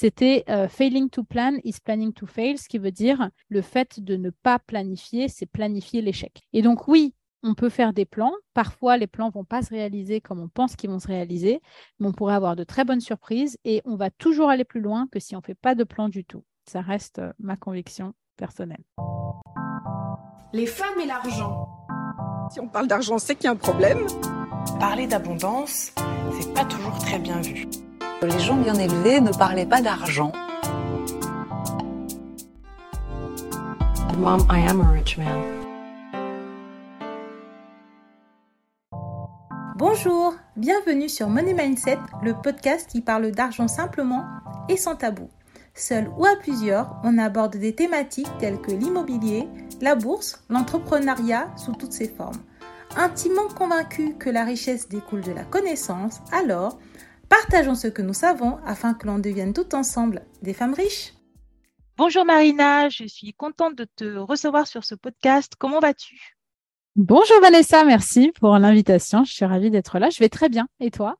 C'était euh, failing to plan is planning to fail, ce qui veut dire le fait de ne pas planifier, c'est planifier l'échec. Et donc oui, on peut faire des plans. Parfois, les plans vont pas se réaliser comme on pense qu'ils vont se réaliser, mais on pourrait avoir de très bonnes surprises et on va toujours aller plus loin que si on fait pas de plan du tout. Ça reste euh, ma conviction personnelle. Les femmes et l'argent. Si on parle d'argent, c'est qu'il y a un problème. Parler d'abondance, c'est pas toujours très bien vu. Les gens bien élevés ne parlaient pas d'argent. Mom, I am a rich man. Bonjour, bienvenue sur Money Mindset, le podcast qui parle d'argent simplement et sans tabou. Seul ou à plusieurs, on aborde des thématiques telles que l'immobilier, la bourse, l'entrepreneuriat sous toutes ses formes. Intimement convaincu que la richesse découle de la connaissance, alors partageons ce que nous savons afin que l'on devienne tout ensemble des femmes riches. Bonjour Marina, je suis contente de te recevoir sur ce podcast. Comment vas-tu? Bonjour Vanessa, merci pour l'invitation. Je suis ravie d'être là. Je vais très bien. Et toi?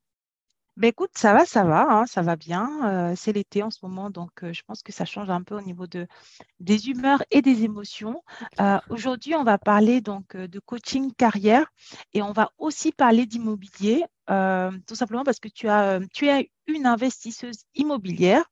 Ben écoute, ça va, ça va, hein, ça va bien. Euh, c'est l'été en ce moment, donc euh, je pense que ça change un peu au niveau de, des humeurs et des émotions. Euh, aujourd'hui, on va parler donc de coaching carrière et on va aussi parler d'immobilier, tout simplement parce que tu as, tu es une investisseuse immobilière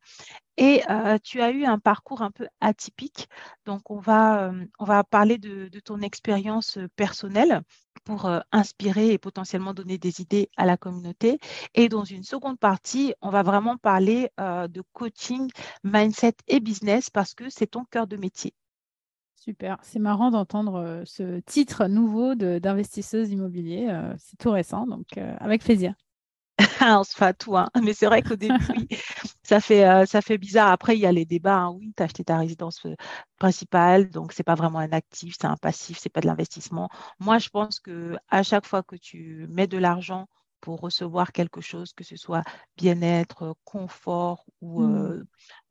et tu as eu un parcours un peu atypique. Donc, on va, on va parler de, ton expérience personnelle pour inspirer et potentiellement donner des idées à la communauté. Et dans une seconde partie, on va vraiment parler de coaching, mindset et business parce que c'est ton cœur de métier. Super, c'est marrant d'entendre ce titre nouveau d'investisseuse immobilier. c'est tout récent, donc avec plaisir. on se fait à tout, hein. mais c'est vrai qu'au début, ça, fait, euh, ça fait bizarre. Après, il y a les débats. Hein. Oui, tu as acheté ta résidence euh, principale, donc c'est pas vraiment un actif, c'est un passif, c'est pas de l'investissement. Moi, je pense que à chaque fois que tu mets de l'argent pour recevoir quelque chose, que ce soit bien-être, confort ou mmh.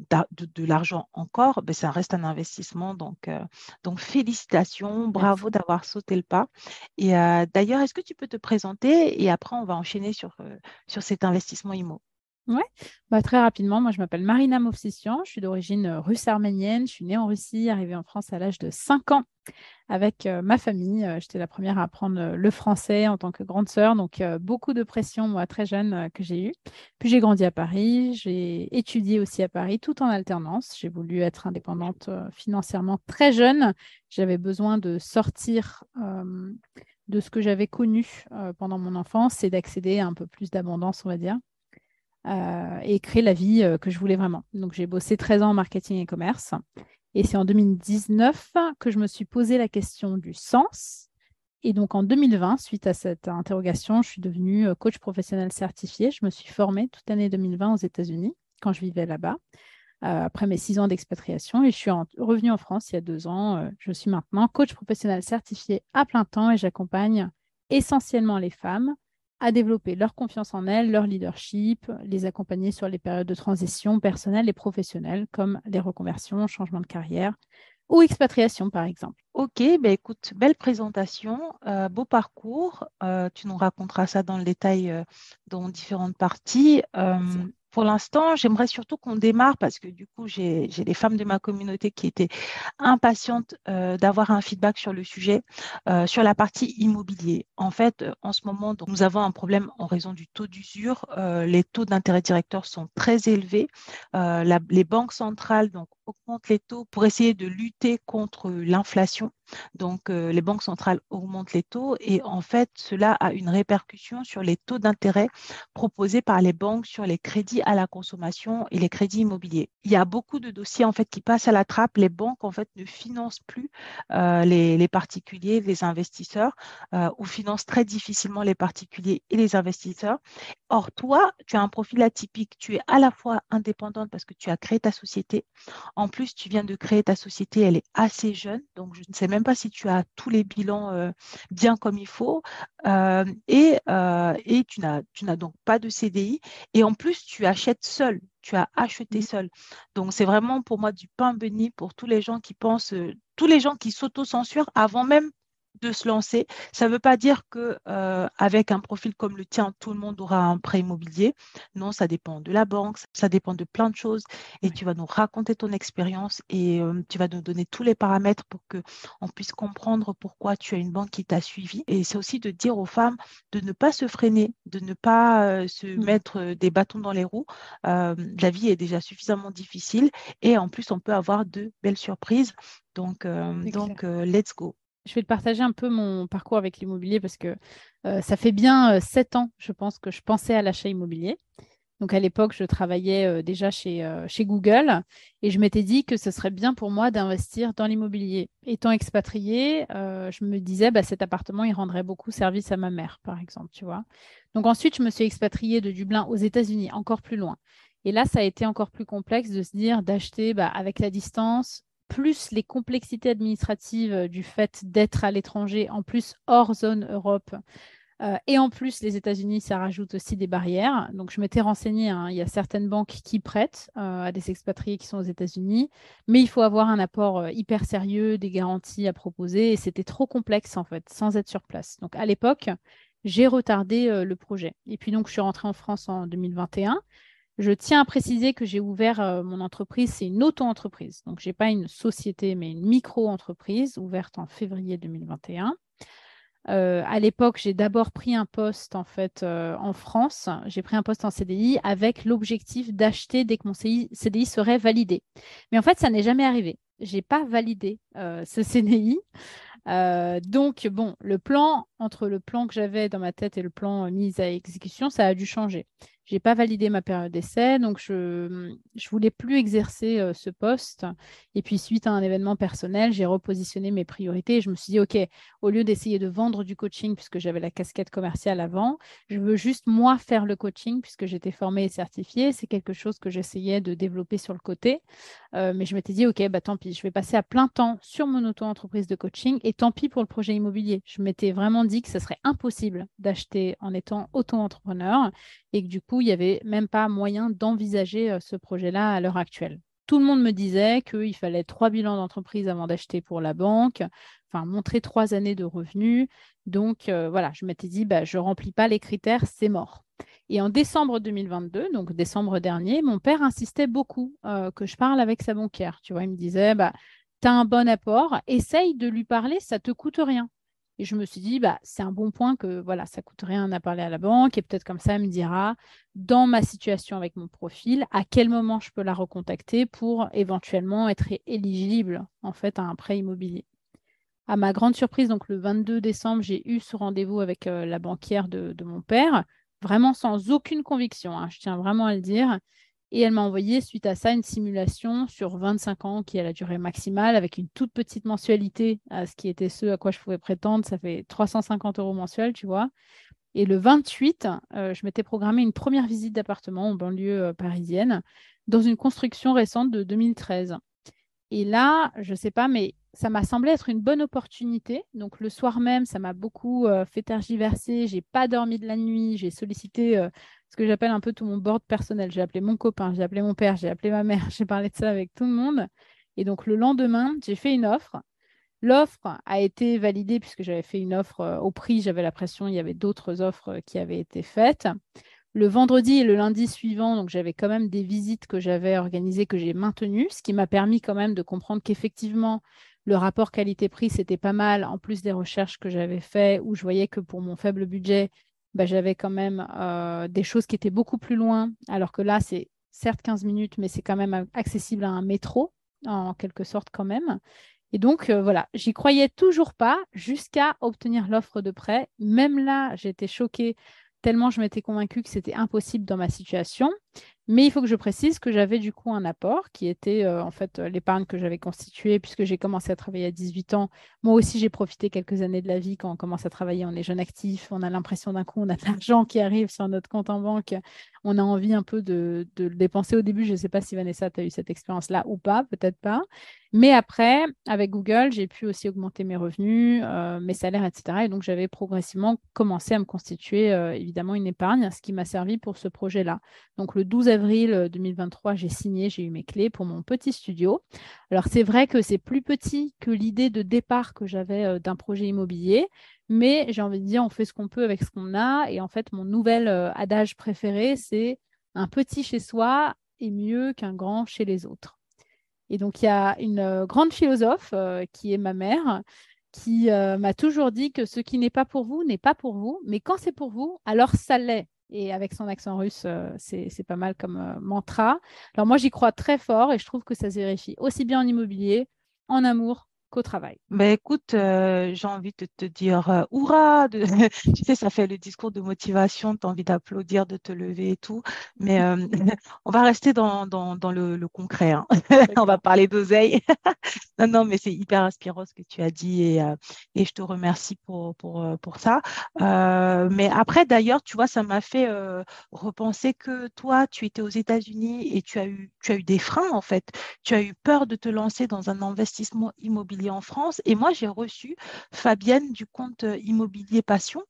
de, l'argent encore, ben, ça reste un investissement. Donc, donc félicitations, bravo d'avoir sauté le pas. Et d'ailleurs, est-ce que tu peux te présenter et après, on va enchaîner sur, sur cet investissement IMO oui, bah, très rapidement, moi je m'appelle Marina Movsessian, je suis d'origine euh, russe arménienne, je suis née en Russie, arrivée en France à l'âge de 5 ans avec euh, ma famille. Euh, j'étais la première à apprendre le français en tant que grande sœur, donc beaucoup de pression, moi, très jeune, que j'ai eue. Puis j'ai grandi à Paris, j'ai étudié aussi à Paris, tout en alternance. J'ai voulu être indépendante financièrement très jeune. J'avais besoin de sortir de ce que j'avais connu pendant mon enfance et d'accéder à un peu plus d'abondance, on va dire. Euh, et créer la vie euh, que je voulais vraiment. Donc j'ai bossé 13 ans en marketing et commerce. Et c'est en 2019 que je me suis posé la question du sens. Et donc en 2020, suite à cette interrogation, je suis devenue euh, coach professionnel certifié. Je me suis formée toute l'année 2020 aux États-Unis quand je vivais là-bas. après mes six ans d'expatriation et je suis revenue en France il y a deux ans. je suis maintenant coach professionnel certifié à plein temps et j'accompagne essentiellement les femmes à développer leur confiance en elles, leur leadership, les accompagner sur les périodes de transition personnelles et professionnelles, comme les reconversions, changement de carrière ou expatriation, par exemple. Ok, ben écoute, belle présentation, euh, beau parcours. Euh, tu nous raconteras ça dans le détail euh, dans différentes parties pour l'instant, j'aimerais surtout qu'on démarre parce que du coup, j'ai des femmes de ma communauté qui étaient impatientes euh, d'avoir un feedback sur le sujet, euh, sur la partie immobilier. En fait, en ce moment, donc, nous avons un problème en raison du taux d'usure. Euh, les taux d'intérêt directeur sont très élevés. les banques centrales donc, augmentent les taux pour essayer de lutter contre l'inflation. Donc, euh, les banques centrales augmentent les taux et en fait, cela a une répercussion sur les taux d'intérêt proposés par les banques sur les crédits à la consommation et les crédits immobiliers. Il y a beaucoup de dossiers en fait qui passent à la trappe. Les banques en fait ne financent plus euh, les, particuliers, les investisseurs euh, ou financent très difficilement les particuliers et les investisseurs. Or, toi, tu as un profil atypique. Tu es à la fois indépendante parce que tu as créé ta société. En plus, tu viens de créer ta société, elle est assez jeune, donc je ne sais même pas si tu as tous les bilans euh, bien comme il faut. Euh, et, euh, et tu n'as donc pas de CDI. Et en plus, tu achètes seul. Tu as acheté mmh. seul. Donc, c'est vraiment pour moi du pain béni pour tous les gens qui pensent, tous les gens qui s'auto-censurent avant même de se lancer. Ça ne veut pas dire que euh, avec un profil comme le tien, tout le monde aura un prêt immobilier. Non, ça dépend de la banque, ça dépend de plein de choses. Et tu vas nous raconter ton expérience et euh, tu vas nous donner tous les paramètres pour que on puisse comprendre pourquoi tu as une banque qui t'a suivi. Et c'est aussi de dire aux femmes de ne pas se freiner, de ne pas euh, se mmh. mettre des bâtons dans les roues. la vie est déjà suffisamment difficile et en plus on peut avoir de belles surprises. Donc, donc let's go je vais te partager un peu mon parcours avec l'immobilier parce que euh, ça fait bien euh, sept ans, je pense, que je pensais à l'achat immobilier. Donc à l'époque, je travaillais euh, déjà chez, chez Google et je m'étais dit que ce serait bien pour moi d'investir dans l'immobilier. Étant expatriée, je me disais bah, cet appartement, il rendrait beaucoup service à ma mère, par exemple, tu vois. Donc ensuite, je me suis expatriée de Dublin aux États-Unis, encore plus loin. Et là, ça a été encore plus complexe de se dire d'acheter bah, avec la distance, plus les complexités administratives euh, du fait d'être à l'étranger, en plus hors zone Europe. Euh, et en plus, les États-Unis, ça rajoute aussi des barrières. Donc, je m'étais renseignée, hein, il y a certaines banques qui prêtent euh, à des expatriés qui sont aux États-Unis, mais il faut avoir un apport hyper sérieux, des garanties à proposer, et c'était trop complexe, en fait, sans être sur place. Donc, à l'époque, j'ai retardé le projet. Et puis, donc, je suis rentrée en France en 2021. Je tiens à préciser que j'ai ouvert euh, mon entreprise, c'est une auto-entreprise. Donc, je n'ai pas une société, mais une micro-entreprise ouverte en février 2021. Euh, à l'époque, j'ai d'abord pris un poste en fait euh, en France. J'ai pris un poste en CDI avec l'objectif d'acheter dès que mon CDI serait validé. Mais en fait, ça n'est jamais arrivé. Je n'ai pas validé ce CDI. donc, bon, le plan, entre le plan que j'avais dans ma tête et le plan mis à exécution, ça a dû changer n'ai pas validé ma période d'essai, donc je ne voulais plus exercer euh, ce poste. Et puis, suite à un événement personnel, j'ai repositionné mes priorités. je me suis dit, OK, au lieu d'essayer de vendre du coaching, puisque j'avais la casquette commerciale avant, je veux juste moi faire le coaching, puisque j'étais formée et certifiée. C'est quelque chose que j'essayais de développer sur le côté. Euh, mais je m'étais dit, OK, bah, tant pis, je vais passer à plein temps sur mon auto-entreprise de coaching et tant pis pour le projet immobilier. Je m'étais vraiment dit que ce serait impossible d'acheter en étant auto-entrepreneur et que du coup, il n'y avait même pas moyen d'envisager euh, ce projet-là à l'heure actuelle. Tout le monde me disait qu'il fallait trois bilans d'entreprise avant d'acheter pour la banque, enfin montrer trois années de revenus. Donc euh, voilà, je m'étais dit, bah, je ne remplis pas les critères, c'est mort. Et en décembre 2022, donc décembre dernier, mon père insistait beaucoup euh, que je parle avec sa banquière. Tu vois, il me disait, bah, tu as un bon apport, essaye de lui parler, ça ne te coûte rien. Et je me suis dit, bah, c'est un bon point que voilà, ça coûte rien à parler à la banque. Et peut-être comme ça, elle me dira, dans ma situation avec mon profil, à quel moment je peux la recontacter pour éventuellement être éligible en fait à un prêt immobilier. À ma grande surprise, donc le 22 décembre, j'ai eu ce rendez-vous avec euh, la banquière de, mon père, vraiment sans aucune conviction, hein, je tiens vraiment à le dire. Et elle m'a envoyé, suite à ça, une simulation sur 25 ans qui a la durée maximale avec une toute petite mensualité à ce qui était ce à quoi je pouvais prétendre. Ça fait 350 euros mensuels, tu vois. Et le 28, euh, je m'étais programmé une première visite d'appartement en banlieue euh, parisienne dans une construction récente de 2013. Et là, je ne sais pas, mais ça m'a semblé être une bonne opportunité. Donc le soir même, ça m'a beaucoup euh, fait tergiverser. J'ai pas dormi de la nuit. J'ai sollicité ce que j'appelle un peu tout mon board personnel. J'ai appelé mon copain, j'ai appelé mon père, j'ai appelé ma mère, j'ai parlé de ça avec tout le monde. Et donc le lendemain, j'ai fait une offre. L'offre a été validée puisque j'avais fait une offre euh, au prix, j'avais la pression, il y avait d'autres offres euh, qui avaient été faites. Le vendredi et le lundi suivant, donc j'avais quand même des visites que j'avais organisées, que j'ai maintenues, ce qui m'a permis quand même de comprendre qu'effectivement, le rapport qualité-prix, c'était pas mal, en plus des recherches que j'avais faites, où je voyais que pour mon faible budget, bah, j'avais quand même euh, des choses qui étaient beaucoup plus loin, alors que là, c'est certes 15 minutes, mais c'est quand même accessible à un métro, en quelque sorte quand même. Et donc, euh, voilà, j'y croyais toujours pas jusqu'à obtenir l'offre de prêt. Même là, j'étais choquée tellement je m'étais convaincue que c'était impossible dans ma situation. Mais il faut que je précise que j'avais du coup un apport qui était euh, en fait euh, l'épargne que j'avais constituée puisque j'ai commencé à travailler à 18 ans. Moi aussi, j'ai profité quelques années de la vie quand on commence à travailler. On est jeune actif, on a l'impression d'un coup, on a de l'argent qui arrive sur notre compte en banque. On a envie un peu de, le dépenser au début. Je ne sais pas si Vanessa, tu as eu cette expérience-là ou pas, peut-être pas. Mais après, avec Google, j'ai pu aussi augmenter mes revenus, euh, mes salaires, etc. Et donc, j'avais progressivement commencé à me constituer euh, évidemment une épargne, ce qui m'a servi pour ce projet-là. Donc, le 12 avril 2023, j'ai signé, j'ai eu mes clés pour mon petit studio. Alors, c'est vrai que c'est plus petit que l'idée de départ que j'avais euh, d'un projet immobilier, mais j'ai envie de dire, on fait ce qu'on peut avec ce qu'on a. Et en fait, mon nouvel adage préféré, c'est un petit chez soi est mieux qu'un grand chez les autres. Et donc, il y a une euh, grande philosophe euh, qui est ma mère, qui euh, m'a toujours dit que ce qui n'est pas pour vous n'est pas pour vous, mais quand c'est pour vous, alors ça l'est. Et avec son accent russe, c'est pas mal comme mantra. Alors moi, j'y crois très fort et je trouve que ça se vérifie aussi bien en immobilier, en amour qu'au travail. Ben écoute, euh, j'ai envie de te dire euh, hurrah de... Tu sais, ça fait le discours de motivation, tu as envie d'applaudir, de te lever et tout. Mais euh, on va rester dans, dans, dans le, le, concret. Hein. on va parler d'oseille. non, non, mais c'est hyper inspirant ce que tu as dit et, et je te remercie pour, pour, pour ça. mais après, d'ailleurs, tu vois, ça m'a fait repenser que toi, tu étais aux États-Unis et tu as, eu, tu as eu des freins, en fait. Tu as eu peur de te lancer dans un investissement immobilier en France. Et moi, j'ai reçu Fabienne du compte euh, Immobilier Passion,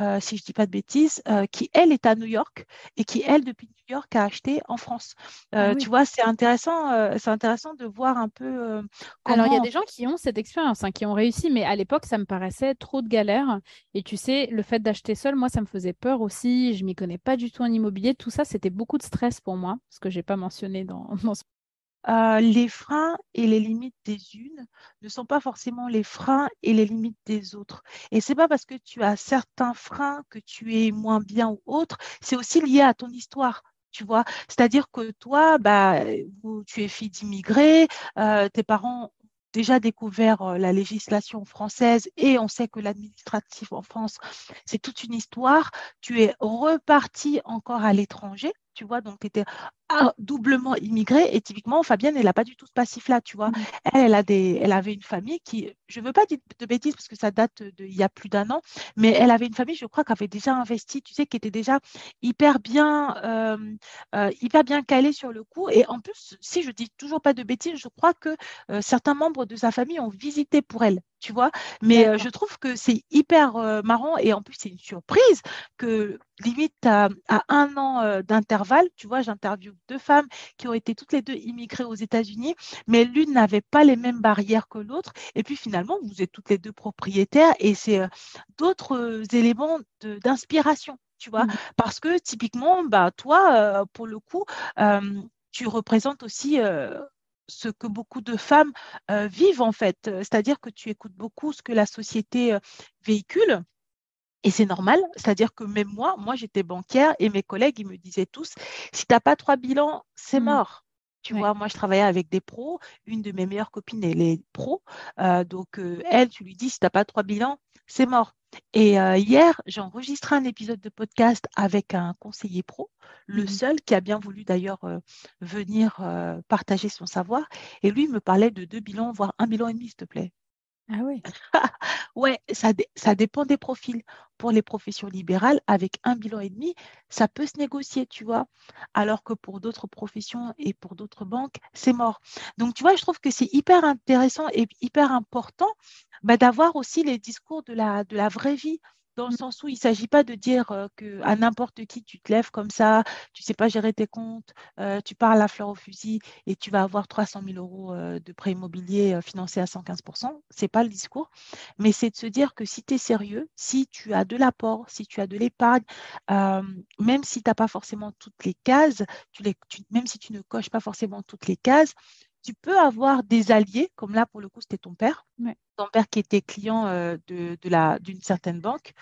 euh, si je ne dis pas de bêtises, euh, qui, elle, est à New York et qui, elle, depuis New York, a acheté en France. Ah tu vois, c'est intéressant, c'est intéressant de voir un peu comment... Alors, il y a des gens qui ont cette expérience, hein, qui ont réussi, mais à l'époque, ça me paraissait trop de galère. Et tu sais, le fait d'acheter seul, moi, ça me faisait peur aussi. Je m'y connais pas du tout en immobilier. Tout ça, c'était beaucoup de stress pour moi, ce que j'ai pas mentionné dans, dans ce euh, les freins et les limites des unes ne sont pas forcément les freins et les limites des autres. Et c'est pas parce que tu as certains freins que tu es moins bien ou autre, c'est aussi lié à ton histoire. Tu vois, c'est-à-dire que toi, bah, tu es fille d'immigrés, euh, tes parents ont déjà découvert euh, la législation française et on sait que l'administratif en France, c'est toute une histoire. Tu es reparti encore à l'étranger, tu vois, donc tu étais ah, doublement immigrée. Et typiquement, Fabienne, elle n'a pas du tout ce passif-là, tu vois. Mmh. Elle, elle, a des, elle avait une famille qui, je ne veux pas dire de bêtises parce que ça date d'il y a plus d'un an, mais elle avait une famille, je crois, qui avait déjà investi, tu sais, qui était déjà hyper bien, euh, euh, hyper bien calée sur le coup. Et en plus, si je dis toujours pas de bêtises, je crois que euh, certains membres de sa famille ont visité pour elle, tu vois. Mais je trouve que c'est hyper marrant et en plus, c'est une surprise que limite à, à un an d'intervalle, tu vois, j'interviewe deux femmes qui ont été toutes les deux immigrées aux États-Unis, mais l'une n'avait pas les mêmes barrières que l'autre. Et puis finalement, vous êtes toutes les deux propriétaires et c'est euh, d'autres euh, éléments d'inspiration, tu vois. Mmh. Parce que typiquement, bah, toi, euh, pour le coup, tu représentes aussi ce que beaucoup de femmes vivent en fait. C'est-à-dire que tu écoutes beaucoup ce que la société véhicule et c'est normal, c'est-à-dire que même moi, moi j'étais banquière et mes collègues, ils me disaient tous, si tu n'as pas trois bilans, c'est mmh. mort. Tu vois, moi, je travaillais avec des pros. Une de mes meilleures copines, elle est pro. Euh, donc, euh, elle, tu lui dis, si tu n'as pas trois bilans, c'est mort. Et euh, hier, j'ai enregistré un épisode de podcast avec un conseiller pro, le mmh seul qui a bien voulu d'ailleurs venir partager son savoir. Et lui, il me parlait de deux bilans, voire un bilan et demi, s'il te plaît. Ah oui. ouais, ça, ça dépend des profils. Pour les professions libérales, avec un bilan et demi, ça peut se négocier, tu vois. Alors que pour d'autres professions et pour d'autres banques, c'est mort. Donc, tu vois, je trouve que c'est hyper intéressant et hyper important bah, d'avoir aussi les discours de la, de la vraie vie dans le sens où il ne s'agit pas de dire que à n'importe qui tu te lèves comme ça, tu ne sais pas gérer tes comptes, tu parles à fleur au fusil et tu vas avoir 300 000 euros de prêt immobilier financé à 115% Ce n'est pas le discours, mais c'est de se dire que si tu es sérieux, si tu as de l'apport, si tu as de l'épargne, même si tu n'as pas forcément toutes les cases, même si tu ne coches pas forcément toutes les cases, tu peux avoir des alliés, comme là pour le coup c'était ton père, ton père qui était client euh, de, la, d'une certaine banque.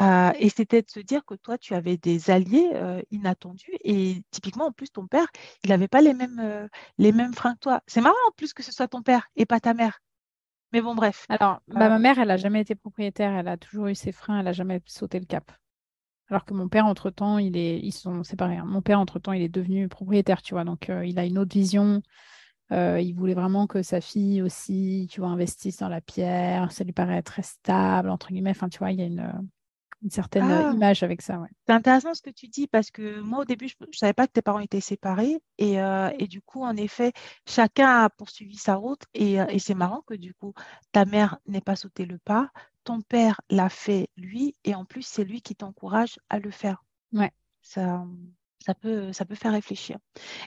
Euh, et c'était de se dire que toi, tu avais des alliés euh, inattendus. Et typiquement, en plus, ton père, il n'avait pas les mêmes, les mêmes freins que toi. C'est marrant en plus que ce soit ton père et pas ta mère. Mais bon, bref. Alors, bah, ma mère, elle n'a jamais été propriétaire. Elle a toujours eu ses freins. Elle n'a jamais sauté le cap. Alors que mon père, entre-temps, il est... ils sont séparés. Hein. Mon père, entre-temps, il est devenu propriétaire, tu vois. Donc, il a une autre vision. Euh, il voulait vraiment que sa fille aussi, tu vois, investisse dans la pierre. Ça lui paraît très stable, entre guillemets. Enfin, tu vois, il y a une. une certaine ah. image avec ça. Ouais. C'est intéressant ce que tu dis parce que moi, au début, je ne savais pas que tes parents étaient séparés. Et, et, du coup, en effet, chacun a poursuivi sa route. Et, et c'est marrant que du coup, ta mère n'ait pas sauté le pas. Ton père l'a fait, lui. Et en plus, c'est lui qui t'encourage à le faire. Ouais. Ça, ça peut, ça peut faire réfléchir.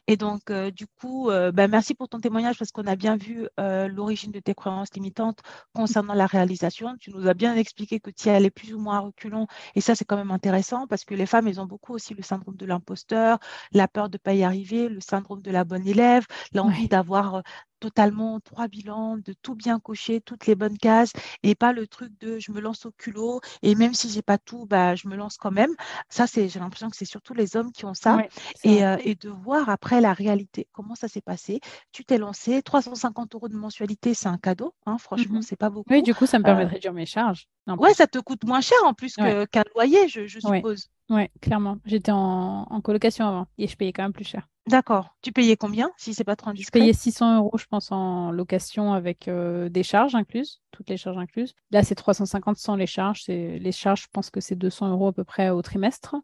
Et donc, euh, du coup, euh, bah, merci pour ton témoignage parce qu'on a bien vu euh, l'origine de tes croyances limitantes concernant la réalisation. Tu nous as bien expliqué que tu y allais plus ou moins à reculons. Et ça, c'est quand même intéressant parce que les femmes, elles ont beaucoup aussi le syndrome de l'imposteur, la peur de ne pas y arriver, le syndrome de la bonne élève, l'envie d'avoir totalement trois bilans, de tout bien cocher, toutes les bonnes cases, et pas le truc de je me lance au culot, et même si j'ai pas tout, bah, je me lance quand même. Ça, c'est, j'ai l'impression que c'est surtout les hommes qui ont ça, et, euh, et, de voir après la réalité, comment ça s'est passé. Tu t'es lancé, 350 euros de mensualité, c'est un cadeau, hein, franchement, mmh c'est pas beaucoup. Oui, du coup, ça me permet de euh, réduire mes charges. Ouais, ça te coûte moins cher en plus qu'un loyer, je, je suppose. Oui, clairement. J'étais en, en, colocation avant et je payais quand même plus cher. D'accord. Tu payais combien, si c'est pas trop indiscret? Je payais 600 euros, je pense, en location avec euh, des charges incluses, toutes les charges incluses. Là, c'est 350 sans les charges. Les charges, je pense que c'est 200 euros à peu près au trimestre.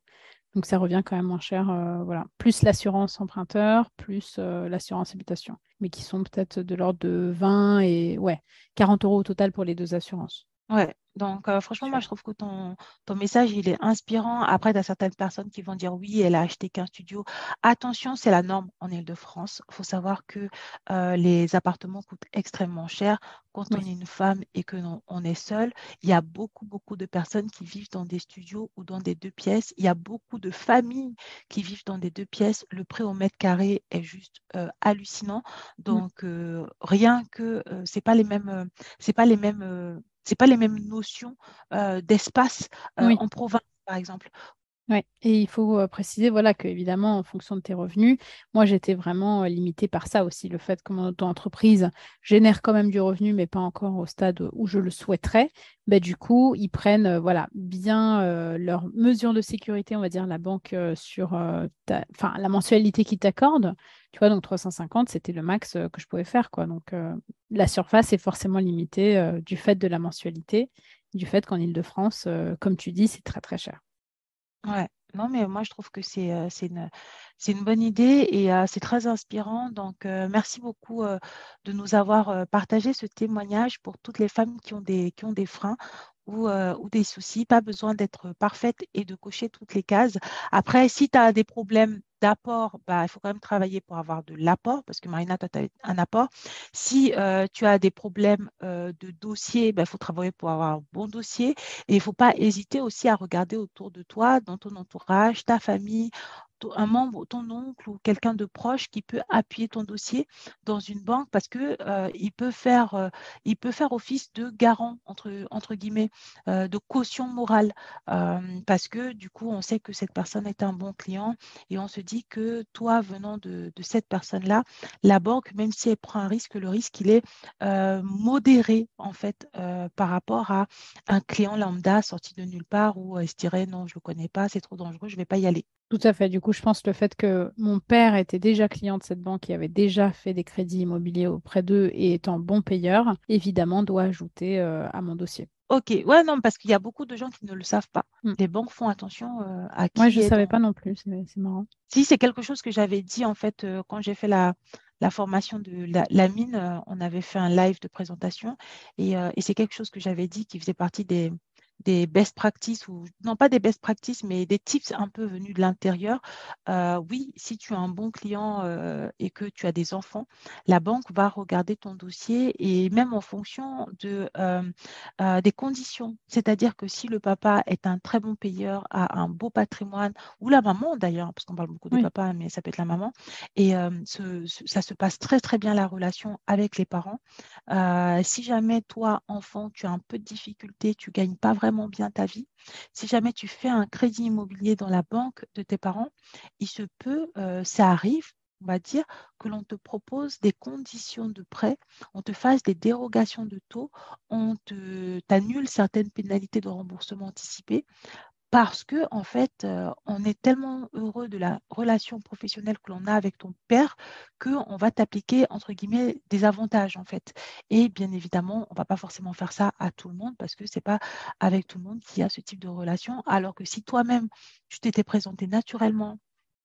Donc, ça revient quand même moins cher. Euh, voilà. Plus l'assurance emprunteur, plus euh, l'assurance habitation. Mais qui sont peut-être de l'ordre de 20 et ouais, 40 euros au total pour les deux assurances. Ouais, donc, euh, franchement, moi, je trouve que ton, ton message, il est inspirant. Après, il y a certaines personnes qui vont dire oui, elle a acheté qu'un studio. Attention, c'est la norme en Ile-de-France. Il faut savoir que euh, les appartements coûtent extrêmement cher. Quand on est une femme et que on est seul, il y a beaucoup, beaucoup de personnes qui vivent dans des studios ou dans des deux pièces. Il y a beaucoup de familles qui vivent dans des deux pièces. Le prix au mètre carré est juste euh, hallucinant. Donc, rien que c'est pas les mêmes, c'est pas les mêmes c'est pas les mêmes notions euh, d'espace euh, en province, par exemple. Oui, et il faut euh, préciser voilà, que, évidemment, en fonction de tes revenus, moi, j'étais vraiment limitée par ça aussi, le fait que mon auto-entreprise génère quand même du revenu, mais pas encore au stade où je le souhaiterais. Ben, du coup, ils prennent voilà, bien leurs mesures de sécurité, on va dire, la banque sur la mensualité qu'ils t'accordent. Tu vois, donc 350, c'était le max euh, que je pouvais faire. Quoi. Donc, euh, la surface est forcément limitée euh, du fait de la mensualité, du fait qu'en Ile-de-France, comme tu dis, c'est très, très cher. Ouais, non, mais moi, je trouve que c'est une, une, bonne idée et c'est très inspirant. Donc, merci beaucoup de nous avoir partagé ce témoignage pour toutes les femmes qui ont des, qui ont des freins. Ou, ou, des soucis, pas besoin d'être parfaite et de cocher toutes les cases. Après, si tu as des problèmes d'apport, bah, il faut quand même travailler pour avoir de l'apport, parce que Marina, tu as un apport. Si euh, tu as des problèmes euh, de dossier, bah, il faut travailler pour avoir un bon dossier. Et il ne faut pas hésiter aussi à regarder autour de toi, dans ton entourage, ta famille, un membre, ton oncle ou quelqu'un de proche qui peut appuyer ton dossier dans une banque parce que euh, il peut faire euh, peut faire office de garant entre entre guillemets euh, de caution morale. Parce que du coup on sait que cette personne est un bon client et on se dit que toi venant de, de cette personne là la banque même si elle prend un risque le risque il est modéré en fait par rapport à un client lambda sorti de nulle part où elle se dirait non je le connais pas c'est trop dangereux je vais pas y aller tout à fait. Du coup, je pense que le fait que mon père était déjà client de cette banque et avait déjà fait des crédits immobiliers auprès d'eux et étant bon payeur, évidemment, doit ajouter euh, à mon dossier. Ok, ouais, non, parce qu'il y a beaucoup de gens qui ne le savent pas. Mm. Les banques font attention euh, à qui. Moi, je ne savais pas non plus, c'est marrant. Si, c'est quelque chose que j'avais dit en fait euh, quand j'ai fait la, la formation de la, mine, on avait fait un live de présentation et, et c'est quelque chose que j'avais dit qui faisait partie des, des best practices ou non pas des best practices mais des tips un peu venus de l'intérieur. Euh, oui, si tu as un bon client euh, et que tu as des enfants, la banque va regarder ton dossier et même en fonction de euh, des conditions. C'est-à-dire que si le papa est un très bon payeur, a un beau patrimoine ou la maman d'ailleurs, parce qu'on parle beaucoup de papa, mais ça peut être la maman, et ça se passe très très bien la relation avec les parents. si jamais toi enfant tu as un peu de difficulté, tu gagnes pas vraiment bien ta vie. Si jamais tu fais un crédit immobilier dans la banque de tes parents, il se peut, euh, ça arrive, on va dire, que l'on te propose des conditions de prêt, on te fasse des dérogations de taux, on t'annule certaines pénalités de remboursement anticipé parce que en fait, on est tellement heureux de la relation professionnelle que l'on a avec ton père qu'on va t'appliquer entre guillemets des avantages en fait. Et bien évidemment, on va pas forcément faire ça à tout le monde parce que c'est pas avec tout le monde qu'il y a ce type de relation. Alors que si toi-même tu t'étais présenté naturellement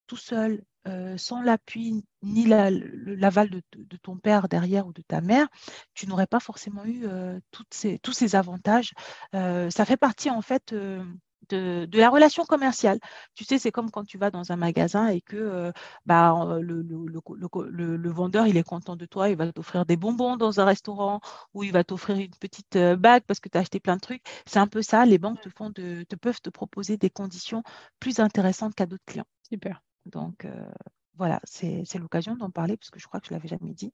tout seul, sans l'appui ni l'aval de, ton père derrière ou de ta mère, tu n'aurais pas forcément eu tous ces avantages. ça fait partie en fait de, la relation commerciale. Tu sais, c'est comme quand tu vas dans un magasin et que euh, bah, le, le, vendeur, il est content de toi, il va t'offrir des bonbons dans un restaurant ou il va t'offrir une petite euh, bague parce que tu as acheté plein de trucs. C'est un peu ça, les banques te, font de, te peuvent te proposer des conditions plus intéressantes qu'à d'autres clients. Super. Donc, euh, voilà, c'est l'occasion d'en parler parce que je crois que je ne l'avais jamais dit.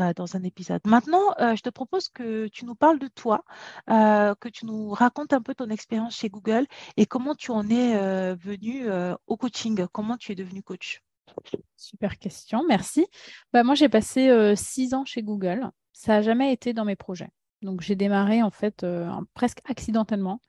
Euh, dans un épisode. Maintenant, euh, je te propose que tu nous parles de toi, euh, que tu nous racontes un peu ton expérience chez Google et comment tu en es venu au coaching, comment tu es devenu coach? Super question, merci. Bah, moi, j'ai passé six ans chez Google. Ça n'a jamais été dans mes projets. Donc j'ai démarré en fait euh, presque accidentellement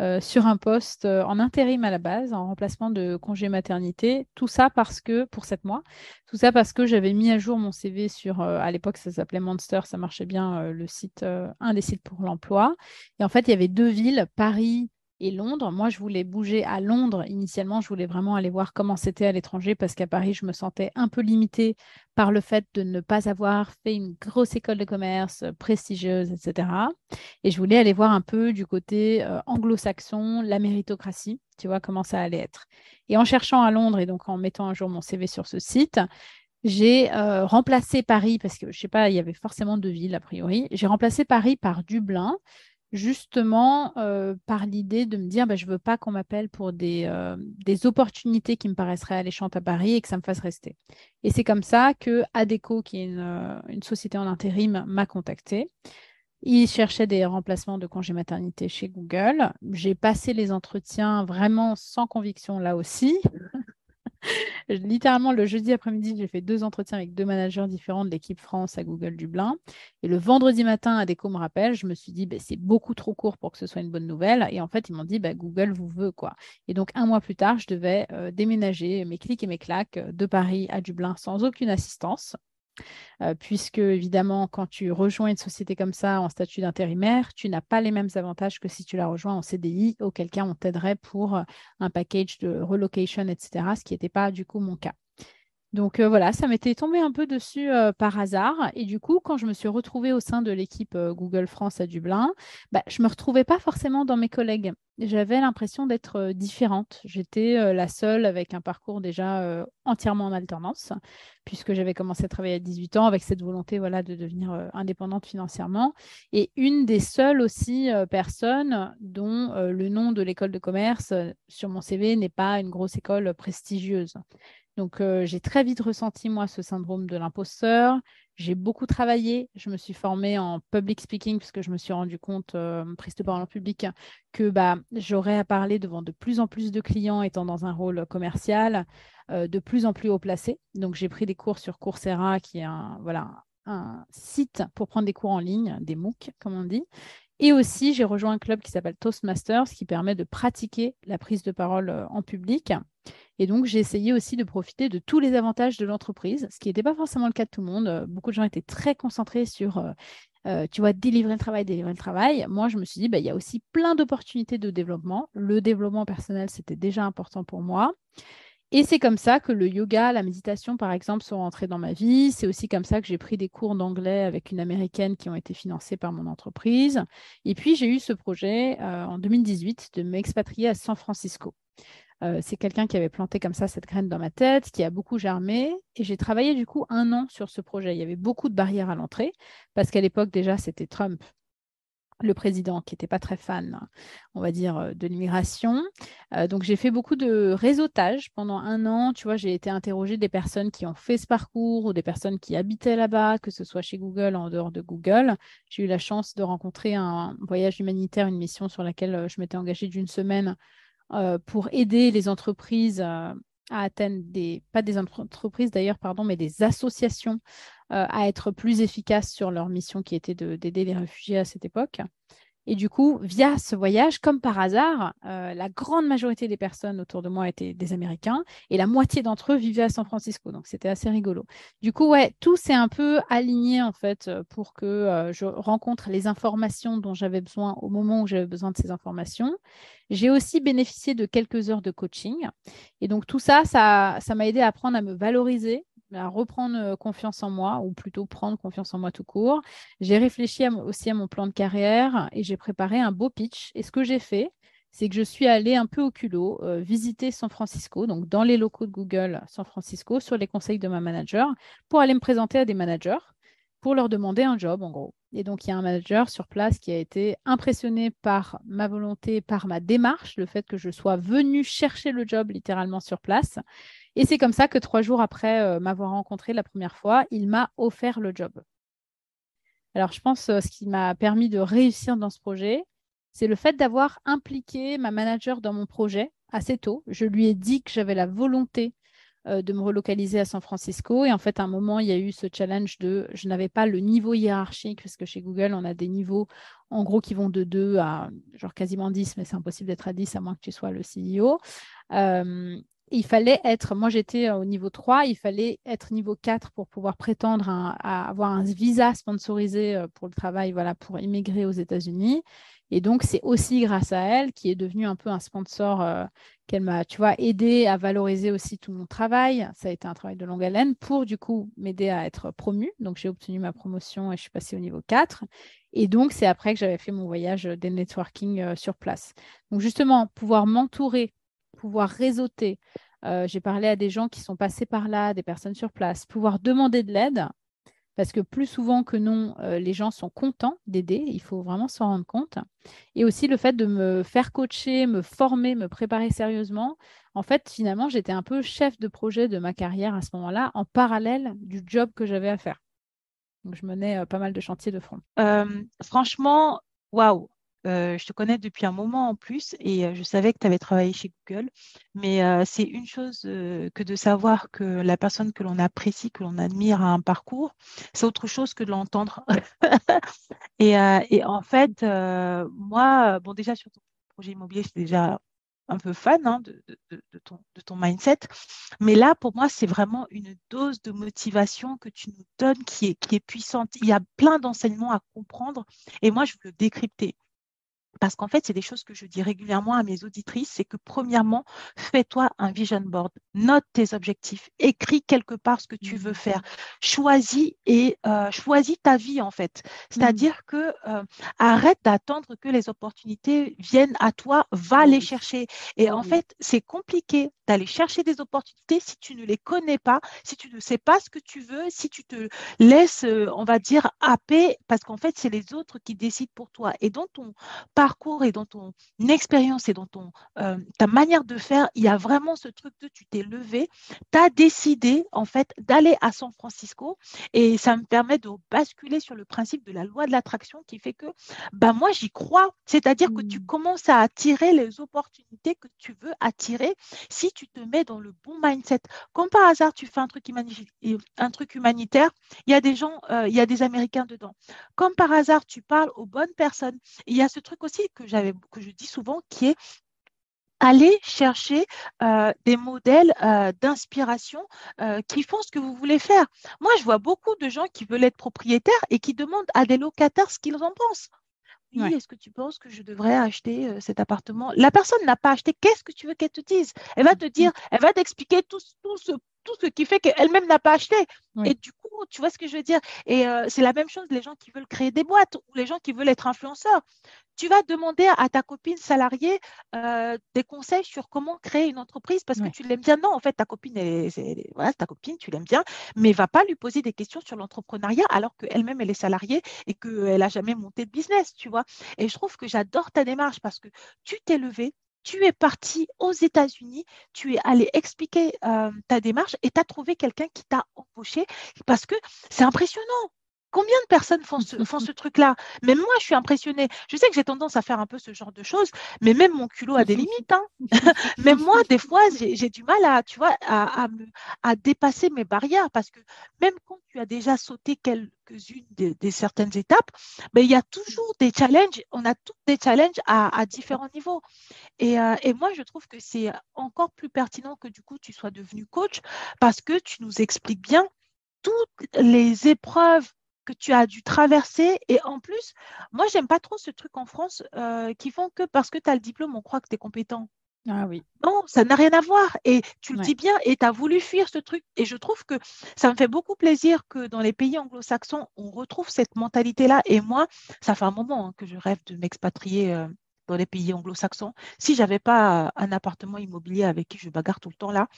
euh, sur un poste euh, en intérim à la base, en remplacement de congé maternité. Tout ça parce que, pour sept mois, tout ça parce que j'avais mis à jour mon CV sur, à l'époque ça s'appelait Monster, ça marchait bien, le site, un des sites pour l'emploi. Et en fait, il y avait deux villes, Paris et Londres. Moi, je voulais bouger à Londres. Initialement, je voulais vraiment aller voir comment c'était à l'étranger parce qu'à Paris, je me sentais un peu limitée par le fait de ne pas avoir fait une grosse école de commerce euh, prestigieuse, etc. Et je voulais aller voir un peu du côté euh, anglo-saxon, la méritocratie, tu vois, comment ça allait être. Et en cherchant à Londres et donc en mettant un jour mon CV sur ce site, j'ai euh, remplacé Paris, parce que je sais pas, il y avait forcément deux villes a priori. J'ai remplacé Paris par Dublin, justement euh, par l'idée de me dire bah, je ne veux pas qu'on m'appelle pour des, euh, des, opportunités qui me paraisseraient alléchantes à Paris et que ça me fasse rester. Et c'est comme ça que ADECO, qui est une, euh, une société en intérim, m'a contacté. Il cherchait des remplacements de congé maternité chez Google. J'ai passé les entretiens vraiment sans conviction là aussi. Littéralement, le jeudi après-midi, j'ai fait deux entretiens avec deux managers différents de l'équipe France à Google Dublin. Et le vendredi matin, Adéco me rappelle, je me suis dit, bah, c'est beaucoup trop court pour que ce soit une bonne nouvelle. Et en fait, ils m'ont dit, bah, Google vous veut. quoi. Et donc, un mois plus tard, je devais euh, déménager mes clics et mes claques de Paris à Dublin sans aucune assistance. Euh, puisque évidemment, quand tu rejoins une société comme ça en statut d'intérimaire, tu n'as pas les mêmes avantages que si tu la rejoins en CDI, auquel cas on t'aiderait pour euh, un package de relocation, etc., ce qui n'était pas du coup mon cas. Donc euh, voilà, ça m'était tombé un peu dessus par hasard. Et du coup, quand je me suis retrouvée au sein de l'équipe Google France à Dublin, bah, je ne me retrouvais pas forcément dans mes collègues j'avais l'impression d'être différente. J'étais la seule avec un parcours déjà entièrement en alternance, puisque j'avais commencé à travailler à 18 ans avec cette volonté voilà, de devenir indépendante financièrement. Et une des seules aussi personnes dont le nom de l'école de commerce sur mon CV n'est pas une grosse école prestigieuse. Donc, j'ai très vite ressenti, moi, ce syndrome de l'imposteur. J'ai beaucoup travaillé. Je me suis formée en public speaking puisque je me suis rendu compte, euh, prise de parole en public, que bah, j'aurais à parler devant de plus en plus de clients étant dans un rôle commercial, euh, de plus en plus haut placé. Donc, j'ai pris des cours sur Coursera, qui est un, voilà, un site pour prendre des cours en ligne, des MOOC, comme on dit. Et aussi, j'ai rejoint un club qui s'appelle Toastmasters, qui permet de pratiquer la prise de parole euh, en public. Et donc, j'ai essayé aussi de profiter de tous les avantages de l'entreprise, ce qui n'était pas forcément le cas de tout le monde. Euh, beaucoup de gens étaient très concentrés sur, euh, tu vois, délivrer le travail, délivrer le travail. Moi, je me suis dit, bah, il y a aussi plein d'opportunités de développement. Le développement personnel, c'était déjà important pour moi. Et c'est comme ça que le yoga, la méditation, par exemple, sont rentrés dans ma vie. C'est aussi comme ça que j'ai pris des cours d'anglais avec une américaine qui ont été financés par mon entreprise. Et puis, j'ai eu ce projet euh, en 2018 de m'expatrier à San Francisco. Euh, c'est quelqu'un qui avait planté comme ça cette graine dans ma tête, qui a beaucoup germé. Et j'ai travaillé du coup un an sur ce projet. Il y avait beaucoup de barrières à l'entrée, parce qu'à l'époque déjà, c'était Trump le président qui n'était pas très fan, on va dire, euh, de l'immigration. Euh, donc j'ai fait beaucoup de réseautage pendant un an. Tu vois, j'ai été interroger des personnes qui ont fait ce parcours ou des personnes qui habitaient là-bas, que ce soit chez Google ou en dehors de Google. J'ai eu la chance de rencontrer un voyage humanitaire, une mission sur laquelle euh, je m'étais engagée d'une semaine pour aider les entreprises à atteindre des, pas des entreprises d'ailleurs, pardon, mais des associations à être plus efficaces sur leur mission qui était d'aider les réfugiés à cette époque. Et du coup, via ce voyage, comme par hasard, euh, la grande majorité des personnes autour de moi étaient des Américains et la moitié d'entre eux vivaient à San Francisco. Donc, c'était assez rigolo. Du coup, ouais, tout s'est un peu aligné en fait euh, pour que euh, je rencontre les informations dont j'avais besoin au moment où j'avais besoin de ces informations. J'ai aussi bénéficié de quelques heures de coaching. Et donc, tout ça, ça m'a aidé à apprendre à me valoriser à reprendre confiance en moi, ou plutôt prendre confiance en moi tout court. J'ai réfléchi aussi à mon plan de carrière et j'ai préparé un beau pitch. Et ce que j'ai fait, c'est que je suis allée un peu au culot visiter San Francisco, donc dans les locaux de Google San Francisco, sur les conseils de ma manager, pour aller me présenter à des managers, pour leur demander un job, en gros. Et donc, il y a un manager sur place qui a été impressionné par ma volonté, par ma démarche, le fait que je sois venue chercher le job littéralement sur place. Et c'est comme ça que trois jours après euh, m'avoir rencontré la première fois, il m'a offert le job. Alors, je pense que euh, ce qui m'a permis de réussir dans ce projet, c'est le fait d'avoir impliqué ma manager dans mon projet assez tôt. Je lui ai dit que j'avais la volonté euh, de me relocaliser à San Francisco. Et en fait, à un moment, il y a eu ce challenge de je n'avais pas le niveau hiérarchique, parce que chez Google, on a des niveaux en gros qui vont de 2 à genre quasiment 10, mais c'est impossible d'être à 10 à moins que tu sois le CEO il fallait être, moi j'étais euh, au niveau 3, il fallait être niveau 4 pour pouvoir prétendre à, avoir un visa sponsorisé euh, pour le travail, voilà, pour immigrer aux États-Unis. Et donc, c'est aussi grâce à elle qui est devenue un peu un sponsor euh, qu'elle m'a, tu vois, aidé à valoriser aussi tout mon travail. Ça a été un travail de longue haleine pour, du coup, m'aider à être promue. Donc, j'ai obtenu ma promotion et je suis passée au niveau 4. Et donc, c'est après que j'avais fait mon voyage des networking sur place. Donc, justement, pouvoir m'entourer pouvoir réseauter. Euh, j'ai parlé à des gens qui sont passés par là, des personnes sur place, pouvoir demander de l'aide, parce que plus souvent que non, euh, les gens sont contents d'aider, il faut vraiment s'en rendre compte. Et aussi le fait de me faire coacher, me former, me préparer sérieusement. En fait, finalement, j'étais un peu chef de projet de ma carrière à ce moment-là, en parallèle du job que j'avais à faire. Donc, je menais euh, pas mal de chantiers de front. franchement, waouh, je te connais depuis un moment en plus et je savais que tu avais travaillé chez Google, mais c'est une chose que de savoir que la personne que l'on apprécie, que l'on admire a un parcours, c'est autre chose que de l'entendre. et, en fait, moi, bon, déjà sur ton projet immobilier, j'étais déjà un peu fan hein, de, ton, de, ton, mindset. Mais là, pour moi, c'est vraiment une dose de motivation que tu nous donnes qui est, qui est puissante. Il y a plein d'enseignements à comprendre et moi, je veux le décrypter. Parce qu'en fait, c'est des choses que je dis régulièrement à mes auditrices, c'est que premièrement, fais-toi un vision board, note tes objectifs, écris quelque part ce que tu veux mmh. faire, choisis et euh, choisis ta vie en fait. C'est-à-dire mmh. que euh, arrête d'attendre que les opportunités viennent à toi, va les chercher. Et en fait, c'est compliqué d'aller chercher des opportunités si tu ne les connais pas, si tu ne sais pas ce que tu veux, si tu te laisses, euh, on va dire, happer, parce qu'en fait, c'est les autres qui décident pour toi. Et dans ton parcours et dans ton expérience et dans ton, euh, ta manière de faire, il y a vraiment ce truc de tu t'es levé, tu as décidé, en fait, d'aller à San Francisco. Et ça me permet de basculer sur le principe de la loi de l'attraction qui fait que, bah, moi, j'y crois. C'est-à-dire que tu mmh. commences à attirer les opportunités que tu veux attirer si tu tu te mets dans le bon mindset. Comme par hasard, tu fais un truc, un truc humanitaire, il y a des gens, euh, il y a des Américains dedans. Comme par hasard, tu parles aux bonnes personnes. il y a ce truc aussi que, que je dis souvent qui est aller chercher euh, des modèles euh, d'inspiration qui font ce que vous voulez faire. Moi, je vois beaucoup de gens qui veulent être propriétaires et qui demandent à des locataires ce qu'ils en pensent oui, est-ce que tu penses que je devrais acheter cet appartement? La personne n'a pas acheté. Qu'est-ce que tu veux qu'elle te dise? Elle va te mmh. dire, elle va t'expliquer tout, tout, ce, tout ce qui fait qu'elle-même n'a pas acheté. Et du coup, tu vois ce que je veux dire? Et c'est la même chose, les gens qui veulent créer des boîtes ou les gens qui veulent être influenceurs. Tu vas demander à ta copine salariée des conseils sur comment créer une entreprise parce que tu l'aimes bien. Non, en fait, ta copine, voilà, ta copine, tu l'aimes bien, mais va pas lui poser des questions sur l'entrepreneuriat alors qu'elle-même, elle est salariée et qu'elle n'a jamais monté de business, tu vois? Et je trouve que j'adore ta démarche parce que tu t'es levé, tu es parti aux États-Unis, tu es allé expliquer ta démarche et tu as trouvé quelqu'un qui t'a embauché parce que c'est impressionnant. Combien de personnes font ce, font ce truc-là? Même moi, je suis impressionnée. Je sais que j'ai tendance à faire un peu ce genre de choses, mais même mon culot a des limites. Hein. même moi, des fois, j'ai du mal à, tu vois, à, à, dépasser mes barrières parce que même quand tu as déjà sauté quelques-unes des, certaines étapes, ben, il y a toujours des challenges. On a tous des challenges à, différents niveaux. Et, euh, et, moi, je trouve que c'est encore plus pertinent que du coup, tu sois devenu coach parce que tu nous expliques bien toutes les épreuves que tu as dû traverser. Et en plus, moi, j'aime pas trop ce truc en France euh, qui font que parce que tu as le diplôme, on croit que tu es compétent. Ah oui. Non, ça n'a rien à voir. Et tu le dis bien, et tu as voulu fuir ce truc. Et je trouve que ça me fait beaucoup plaisir que dans les pays anglo-saxons, on retrouve cette mentalité-là. Et moi, ça fait un moment hein, que je rêve de m'expatrier euh, dans les pays anglo-saxons. Si j'avais pas un appartement immobilier avec qui je bagarre tout le temps là.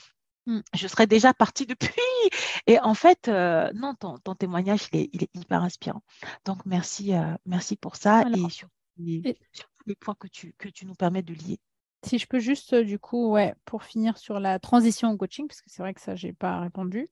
Je serais déjà partie depuis. Et en fait, euh, non, ton, témoignage, il est, hyper inspirant. Donc, merci, euh, merci pour ça et sur, les, les points que tu, que tu nous permets de lier. Si je peux juste, euh, du coup, ouais, pour finir sur la transition au coaching, parce que c'est vrai que ça, je n'ai pas répondu.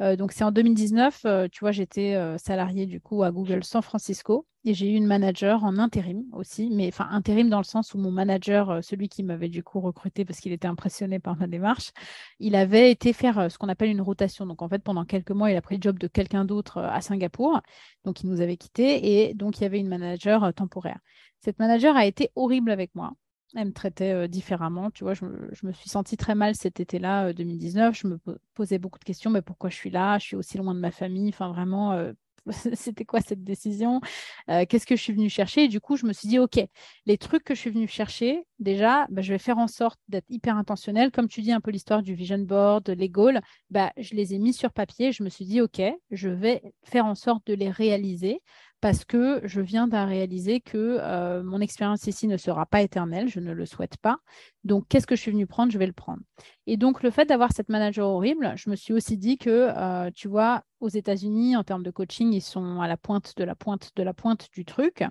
Euh, donc c'est en 2019, euh, tu vois, j'étais euh, salariée du coup à Google San Francisco et j'ai eu une manager en intérim aussi, mais enfin intérim dans le sens où mon manager, celui qui m'avait du coup recruté parce qu'il était impressionné par ma démarche, il avait été faire ce qu'on appelle une rotation. Donc en fait pendant quelques mois, il a pris le job de quelqu'un d'autre à Singapour, donc il nous avait quittés et donc il y avait une manager temporaire. Cette manager a été horrible avec moi. Elle me traitait euh, différemment. Tu vois, je me, suis sentie très mal cet été-là, 2019. Euh, je me posais beaucoup de questions. Mais pourquoi je suis là? Je suis aussi loin de ma famille. Enfin, vraiment, euh, c'était quoi cette décision? Qu'est-ce que je suis venue chercher? Et du coup, je me suis dit, OK, les trucs que je suis venue chercher, déjà, bah, je vais faire en sorte d'être hyper intentionnelle. Comme tu dis un peu l'histoire du vision board, les goals, bah, je les ai mis sur papier. Je me suis dit, OK, je vais faire en sorte de les réaliser parce que je viens de réaliser que euh, mon expérience ici ne sera pas éternelle, je ne le souhaite pas. Donc, qu'est-ce que je suis venue prendre? Je vais le prendre. Et donc, le fait d'avoir cette manager horrible, je me suis aussi dit que, euh, tu vois, aux États-Unis, en termes de coaching, ils sont à la pointe de la pointe de la pointe du truc.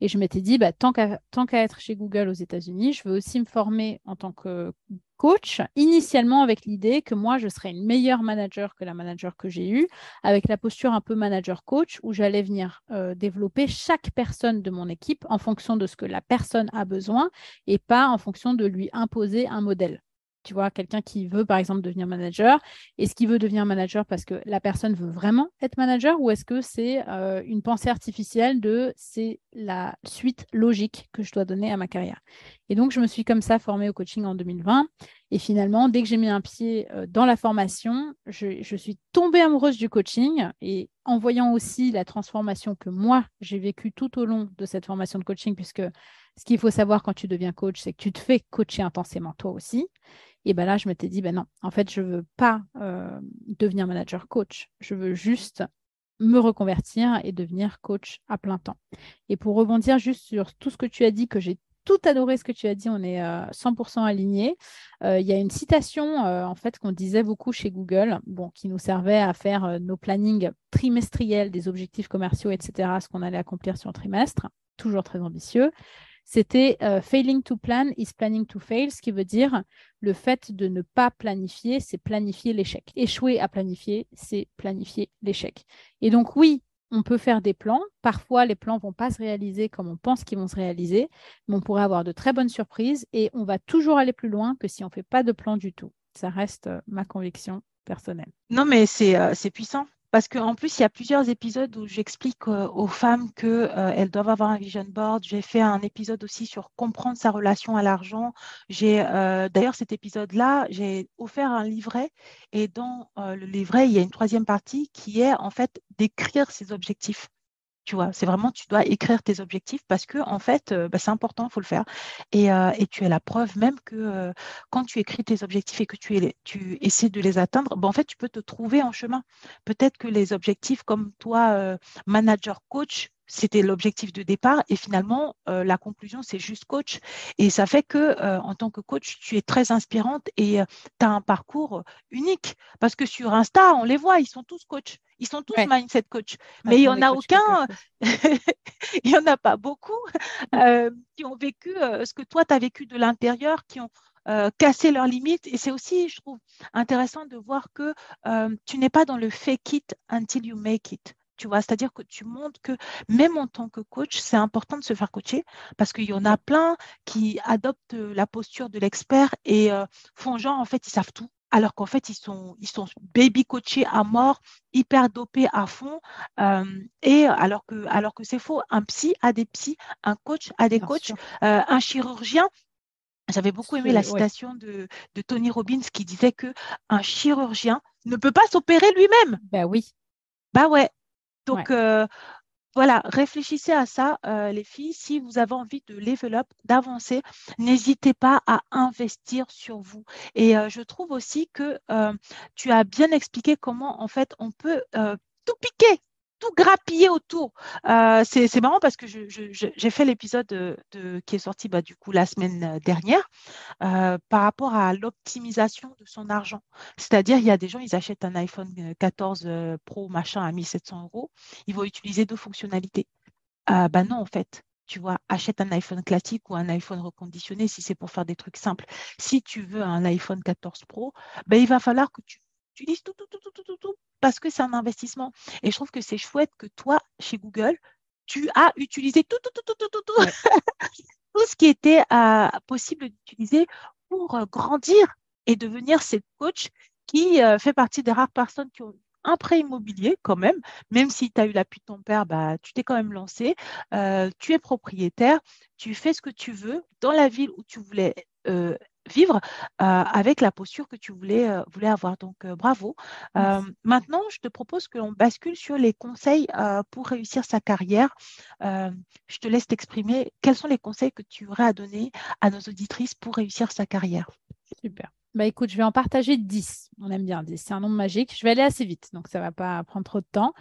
Et je m'étais dit, bah, tant qu'à être chez Google aux États-Unis, je veux aussi me former en tant que coach, initialement avec l'idée que moi, je serais une meilleure manager que la manager que j'ai eue, avec la posture un peu manager-coach, où j'allais venir euh, développer chaque personne de mon équipe en fonction de ce que la personne a besoin et pas en fonction de lui imposer un modèle. Tu vois, quelqu'un qui veut par exemple devenir manager, est-ce qu'il veut devenir manager parce que la personne veut vraiment être manager ou est-ce que c'est euh, une pensée artificielle de c'est la suite logique que je dois donner à ma carrière? Et donc, je me suis comme ça formée au coaching en 2020 et finalement, dès que j'ai mis un pied euh, dans la formation, je, suis tombée amoureuse du coaching et en voyant aussi la transformation que moi, j'ai vécue tout au long de cette formation de coaching, puisque ce qu'il faut savoir quand tu deviens coach, c'est que tu te fais coacher intensément toi aussi. Et ben là, je m'étais dit, ben non, en fait, je ne veux pas euh, devenir manager coach. Je veux juste me reconvertir et devenir coach à plein temps. Et pour rebondir juste sur tout ce que tu as dit, que j'ai tout adoré ce que tu as dit, on est 100% euh, alignés. Euh, il y a une citation en fait qu'on disait beaucoup chez Google, bon, qui nous servait à faire nos plannings trimestriels des objectifs commerciaux, etc., ce qu'on allait accomplir sur un trimestre, toujours très ambitieux c'était euh, failing to plan is planning to fail, ce qui veut dire le fait de ne pas planifier, c'est planifier l'échec. Échouer à planifier, c'est planifier l'échec. Et donc oui, on peut faire des plans. Parfois, les plans ne vont pas se réaliser comme on pense qu'ils vont se réaliser, mais on pourrait avoir de très bonnes surprises et on va toujours aller plus loin que si on ne fait pas de plan du tout. Ça reste euh, ma conviction personnelle. Non, mais c'est euh, puissant parce qu'en plus, il y a plusieurs épisodes où j'explique euh, aux femmes qu'elles euh, doivent avoir un vision board. J'ai fait un épisode aussi sur comprendre sa relation à l'argent. J'ai euh, d'ailleurs cet épisode-là, j'ai offert un livret et dans le livret, il y a une troisième partie qui est en fait d'écrire ses objectifs. Tu vois, c'est vraiment, tu dois écrire tes objectifs parce que, en fait, euh, bah, c'est important, il faut le faire. Et, euh, tu as la preuve même que euh, quand tu écris tes objectifs et que tu, tu essaies de les atteindre, bah, en fait, tu peux te trouver en chemin. Peut-être que les objectifs, comme toi, manager, coach, c'était l'objectif de départ et finalement euh, la conclusion c'est juste coach. Et ça fait que euh, en tant que coach tu es très inspirante et euh, tu as un parcours unique parce que sur Insta on les voit ils sont tous coach. Ils sont tous mindset coach. Mais il n'y en a aucun il n'y en a pas beaucoup qui ont vécu ce que toi tu as vécu de l'intérieur qui ont cassé leurs limites. Et c'est aussi je trouve intéressant de voir que tu n'es pas dans le fake it until you make it Tu vois, c'est-à-dire que tu montres que même en tant que coach, c'est important de se faire coacher parce qu'il y en a plein qui adoptent la posture de l'expert et font genre, en fait, ils savent tout alors qu'en fait, ils sont, ils sont baby coachés à mort, hyper dopés à fond. et alors que, alors que c'est faux, un psy a des psys, un coach a des coachs, un chirurgien. J'avais beaucoup aimé la citation de, de, Tony Robbins qui disait que un chirurgien ne peut pas s'opérer lui-même. Ben oui. Bah ouais. Donc, voilà, réfléchissez à ça, euh, les filles. Si vous avez envie de level up, d'avancer, n'hésitez pas à investir sur vous. Et euh, je trouve aussi que euh, tu as bien expliqué comment, en fait, on peut tout piquer tout grappiller autour. Euh, c'est marrant parce que j'ai fait l'épisode de, qui est sorti bah, du coup la semaine euh, dernière euh, par rapport à l'optimisation de son argent. C'est-à-dire, il y a des gens, ils achètent un iPhone 14 Pro machin à 1700 euros, ils vont utiliser deux fonctionnalités. bah non, en fait, tu vois, achète un iPhone classique ou un iPhone reconditionné si c'est pour faire des trucs simples. Si tu veux un iPhone 14 Pro, ben, il va falloir que tu utilises tout, tout, tout, tout, tout, tout, parce que c'est un investissement. Et je trouve que c'est chouette que toi, chez Google, tu as utilisé tout, tout, tout, tout, tout, tout, tout ce qui était euh, possible d'utiliser pour euh, grandir et devenir cette coach qui euh, fait partie des rares personnes qui ont un prêt immobilier quand même, même si tu as eu l'appui de ton père, bah, tu t'es quand même lancé, tu es propriétaire, tu fais ce que tu veux dans la ville où tu voulais vivre avec la posture que tu voulais, voulais avoir. Donc, bravo. maintenant, je te propose que l'on bascule sur les conseils pour réussir sa carrière. je te laisse t'exprimer. Quels sont les conseils que tu aurais à donner à nos auditrices pour réussir sa carrière? Super. Bah écoute, je vais en partager 10. On aime bien 10. C'est un nombre magique. Je vais aller assez vite, donc ça ne va pas prendre trop de temps.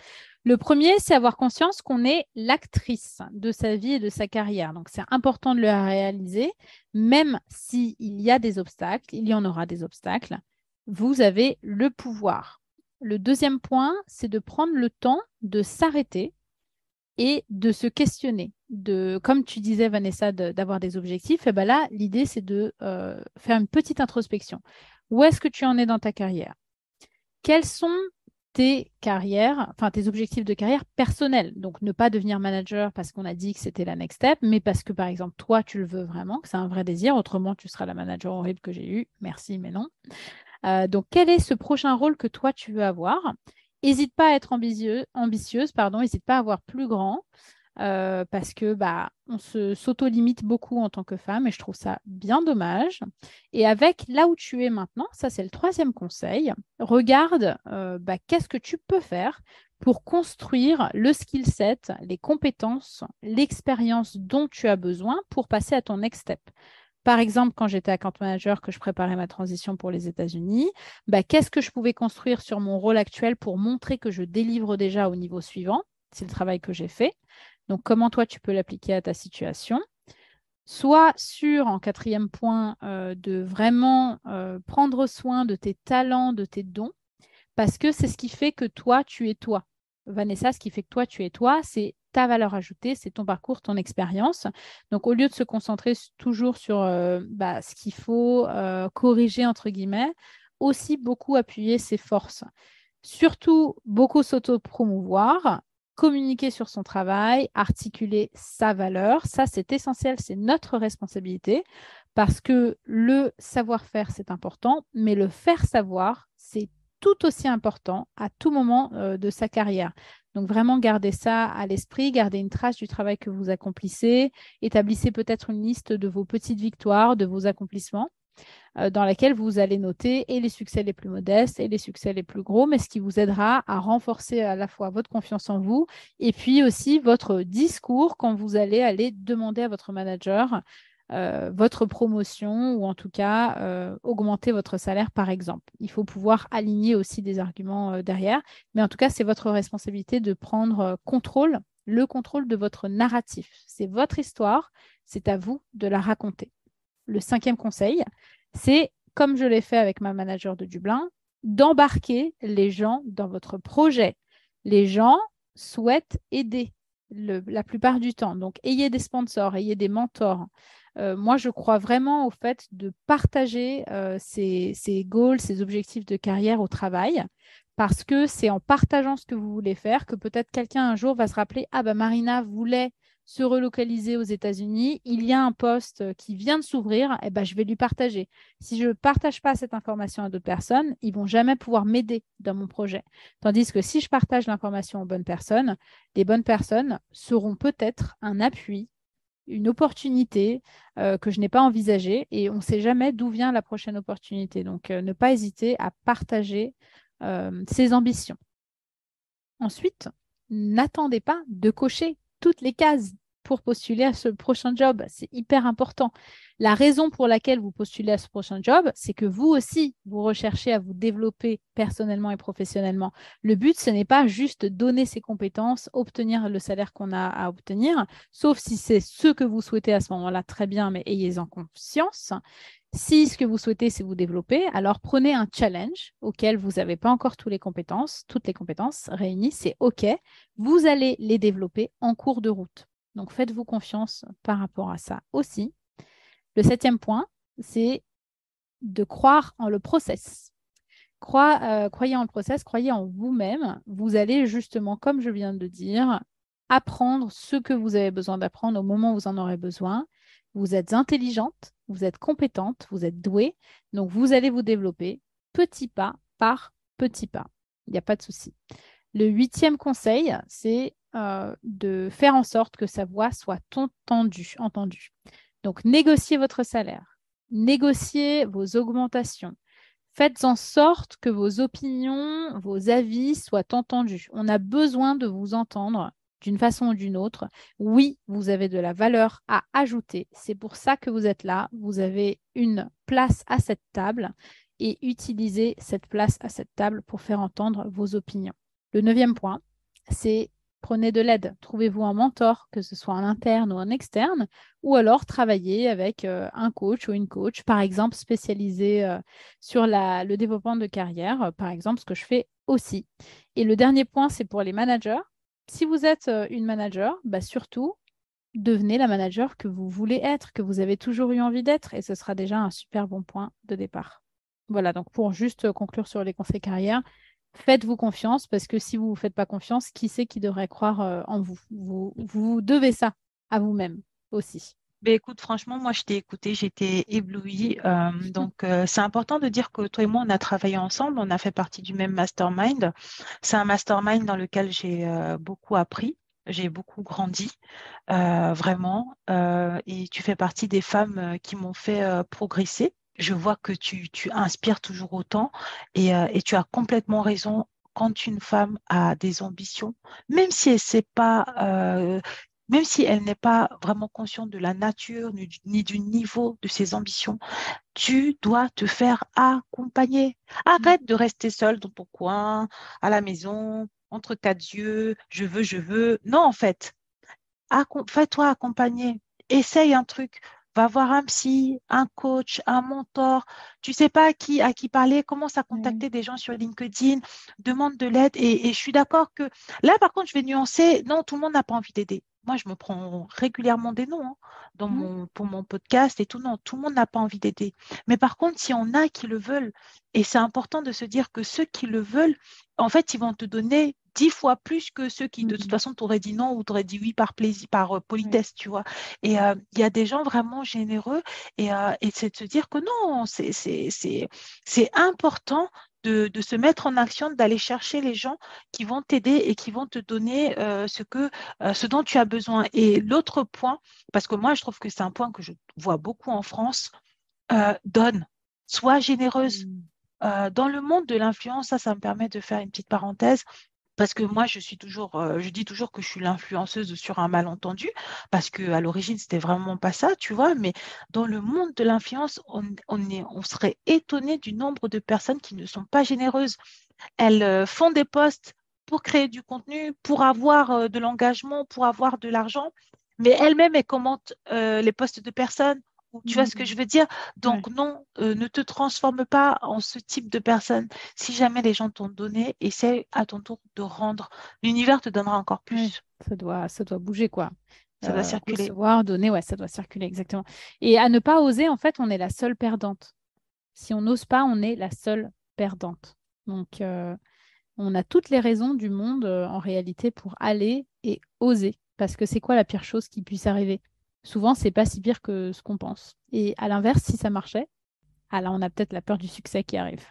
Le premier, c'est avoir conscience qu'on est l'actrice de sa vie et de sa carrière. Donc, c'est important de le réaliser, même s'il y a des obstacles, il y en aura des obstacles. Vous avez le pouvoir. Le deuxième point, c'est de prendre le temps de s'arrêter et de se questionner. De, comme tu disais, Vanessa, d'avoir des objectifs, et eh ben là, l'idée, c'est de euh, faire une petite introspection. Où est-ce que tu en es dans ta carrière? Quels sont tes carrières, enfin tes objectifs de carrière personnels? Donc ne pas devenir manager parce qu'on a dit que c'était la next step, mais parce que par exemple toi tu le veux vraiment, que c'est un vrai désir. Autrement tu seras la manager horrible que j'ai eue. Merci, mais non. Euh, donc quel est ce prochain rôle que toi tu veux avoir? N'hésite pas à être ambitieuse, pardon. N'hésite pas à avoir plus grand. Euh, parce que bah, on se s'auto-limite beaucoup en tant que femme et je trouve ça bien dommage. Et avec là où tu es maintenant, ça c'est le troisième conseil, regarde euh, bah, qu'est-ce que tu peux faire pour construire le skill set, les compétences, l'expérience dont tu as besoin pour passer à ton next step. Par exemple, quand j'étais account manager, que je préparais ma transition pour les États-Unis, bah, qu'est-ce que je pouvais construire sur mon rôle actuel pour montrer que je délivre déjà au niveau suivant? C'est le travail que j'ai fait. Donc, comment toi, tu peux l'appliquer à ta situation? Soit sur, en quatrième point, euh, de vraiment euh, prendre soin de tes talents, de tes dons, parce que c'est ce qui fait que toi, tu es toi. Vanessa, ce qui fait que toi, tu es toi, c'est ta valeur ajoutée, c'est ton parcours, ton expérience. Donc, au lieu de se concentrer toujours sur euh, bah, ce qu'il faut corriger, entre guillemets, aussi beaucoup appuyer ses forces. Surtout, beaucoup s'auto-promouvoir communiquer sur son travail, articuler sa valeur. Ça, c'est essentiel, c'est notre responsabilité parce que le savoir-faire, c'est important, mais le faire savoir, c'est tout aussi important à tout moment euh, de sa carrière. Donc vraiment garder ça à l'esprit, garder une trace du travail que vous accomplissez, établissez peut-être une liste de vos petites victoires, de vos accomplissements. Euh, dans laquelle vous allez noter et les succès les plus modestes et les succès les plus gros, mais ce qui vous aidera à renforcer à la fois votre confiance en vous et puis aussi votre discours quand vous allez aller demander à votre manager euh, votre promotion ou en tout cas euh, augmenter votre salaire par exemple. Il faut pouvoir aligner aussi des arguments derrière, mais en tout cas c'est votre responsabilité de prendre contrôle, le contrôle de votre narratif. C'est votre histoire, c'est à vous de la raconter. Le cinquième conseil, c'est, comme je l'ai fait avec ma manager de Dublin, d'embarquer les gens dans votre projet. Les gens souhaitent aider la plupart du temps. Donc, ayez des sponsors, ayez des mentors. Euh, moi, je crois vraiment au fait de partager euh, ces, goals, ces objectifs de carrière au travail, parce que c'est en partageant ce que vous voulez faire que peut-être quelqu'un un jour va se rappeler Ah, bah Marina voulait se relocaliser aux États-Unis, il y a un poste qui vient de s'ouvrir, eh ben, je vais lui partager. Si je ne partage pas cette information à d'autres personnes, ils vont jamais pouvoir m'aider dans mon projet. Tandis que si je partage l'information aux bonnes personnes, les bonnes personnes seront peut-être un appui, une opportunité euh, que je n'ai pas envisagée et on ne sait jamais d'où vient la prochaine opportunité. Donc, euh, ne pas hésiter à partager euh, ses ambitions. Ensuite, n'attendez pas de cocher toutes les cases pour postuler à ce prochain job. C'est hyper important. La raison pour laquelle vous postulez à ce prochain job, c'est que vous aussi, vous recherchez à vous développer personnellement et professionnellement. Le but, ce n'est pas juste donner ses compétences, obtenir le salaire qu'on a à obtenir, sauf si c'est ce que vous souhaitez à ce moment-là, très bien, mais ayez-en conscience. Si ce que vous souhaitez, c'est vous développer, alors prenez un challenge auquel vous n'avez pas encore toutes les compétences, toutes les compétences réunies, c'est OK. Vous allez les développer en cours de route. Donc faites-vous confiance par rapport à ça aussi. Le septième point, c'est de croire en le process. Euh, croyez en le process, croyez en vous-même. Vous allez justement, comme je viens de dire, apprendre ce que vous avez besoin d'apprendre au moment où vous en aurez besoin. Vous êtes intelligente, vous êtes compétente, vous êtes douée. Donc, vous allez vous développer petit pas par petit pas. Il n'y a pas de souci. Le huitième conseil, c'est euh, de faire en sorte que sa voix soit entendue. entendue. Donc, négociez votre salaire, négociez vos augmentations. Faites en sorte que vos opinions, vos avis soient entendus. On a besoin de vous entendre d'une façon ou d'une autre. Oui, vous avez de la valeur à ajouter. C'est pour ça que vous êtes là. Vous avez une place à cette table et utilisez cette place à cette table pour faire entendre vos opinions. Le neuvième point, c'est prenez de l'aide. Trouvez-vous un mentor, que ce soit en interne ou en externe, ou alors travaillez avec euh, un coach ou une coach, par exemple spécialisé euh, sur le développement de carrière, euh, par exemple, ce que je fais aussi. Et le dernier point, c'est pour les managers si vous êtes une manager, bah surtout, devenez la manager que vous voulez être, que vous avez toujours eu envie d'être, et ce sera déjà un super bon point de départ. Voilà, donc pour juste conclure sur les conseils carrière, faites-vous confiance, parce que si vous ne vous faites pas confiance, qui c'est qui devrait croire en vous, vous Vous devez ça à vous-même aussi. Ben, écoute, franchement, moi, je t'ai écouté, j'étais éblouie. Euh, donc, euh, c'est important de dire que toi et moi, on a travaillé ensemble, on a fait partie du même mastermind. C'est un mastermind dans lequel j'ai euh, beaucoup appris, j'ai beaucoup grandi, vraiment. et tu fais partie des femmes qui m'ont fait progresser. Je vois que tu, tu inspires toujours autant et, et tu as complètement raison quand une femme a des ambitions, même si elle sait pas même si elle n'est pas vraiment consciente de la nature ni du, niveau de ses ambitions, tu dois te faire accompagner. Arrête de rester seule dans ton coin, à la maison, entre quatre yeux, je veux, je veux. Non, en fait, fais-toi accompagner. Essaye un truc. Va voir un psy, un coach, un mentor. Tu sais pas à qui, à qui parler. Commence à contacter des gens sur LinkedIn. Demande de l'aide. Et, et je suis d'accord que là, par contre, je vais nuancer. Non, tout le monde n'a pas envie d'aider moi, je me prends régulièrement des noms hein, dans mmh. mon, pour mon podcast et tout. Non, tout le monde n'a pas envie d'aider. Mais par contre, s'il y en a qui le veulent, et c'est important de se dire que ceux qui le veulent, en fait, ils vont te donner dix fois plus que ceux qui, de toute mmh. façon, t'auraient dit non ou t'auraient dit oui par plaisir, par euh, politesse, tu vois. Et euh, il y a des gens vraiment généreux et, euh, et c'est de se dire que non, c'est important de, se mettre en action, d'aller chercher les gens qui vont t'aider et qui vont te donner euh, ce, que, euh, ce dont tu as besoin. Et l'autre point, parce que moi, je trouve que c'est un point que je vois beaucoup en France, euh, donne, sois généreuse. Mmh. dans le monde de l'influence, ça, ça me permet de faire une petite parenthèse parce que moi, je suis toujours, euh, je dis toujours que je suis l'influenceuse sur un malentendu, parce que à l'origine, c'était vraiment pas ça, tu vois. Mais dans le monde de l'influence, on, serait étonné du nombre de personnes qui ne sont pas généreuses. Elles euh, font des posts pour créer du contenu, pour avoir euh, de l'engagement, pour avoir de l'argent, mais elles-mêmes, elles commentent les posts de personnes tu vois ce que je veux dire? Donc non, euh, ne te transforme pas en ce type de personne. Si jamais les gens t'ont donné, essaie à ton tour de rendre. L'univers te donnera encore plus. ça, doit, ça doit bouger, quoi. Ça doit euh, circuler. Recevoir, donner, ouais, ça doit circuler, exactement. Et à ne pas oser, en fait, on est la seule perdante. Si on n'ose pas, on est la seule perdante. Donc, euh, on a toutes les raisons du monde en réalité pour aller et oser. Parce que c'est quoi la pire chose qui puisse arriver? Souvent, c'est pas si pire que ce qu'on pense. Et à l'inverse, si ça marchait, ah là, on a peut-être la peur du succès qui arrive.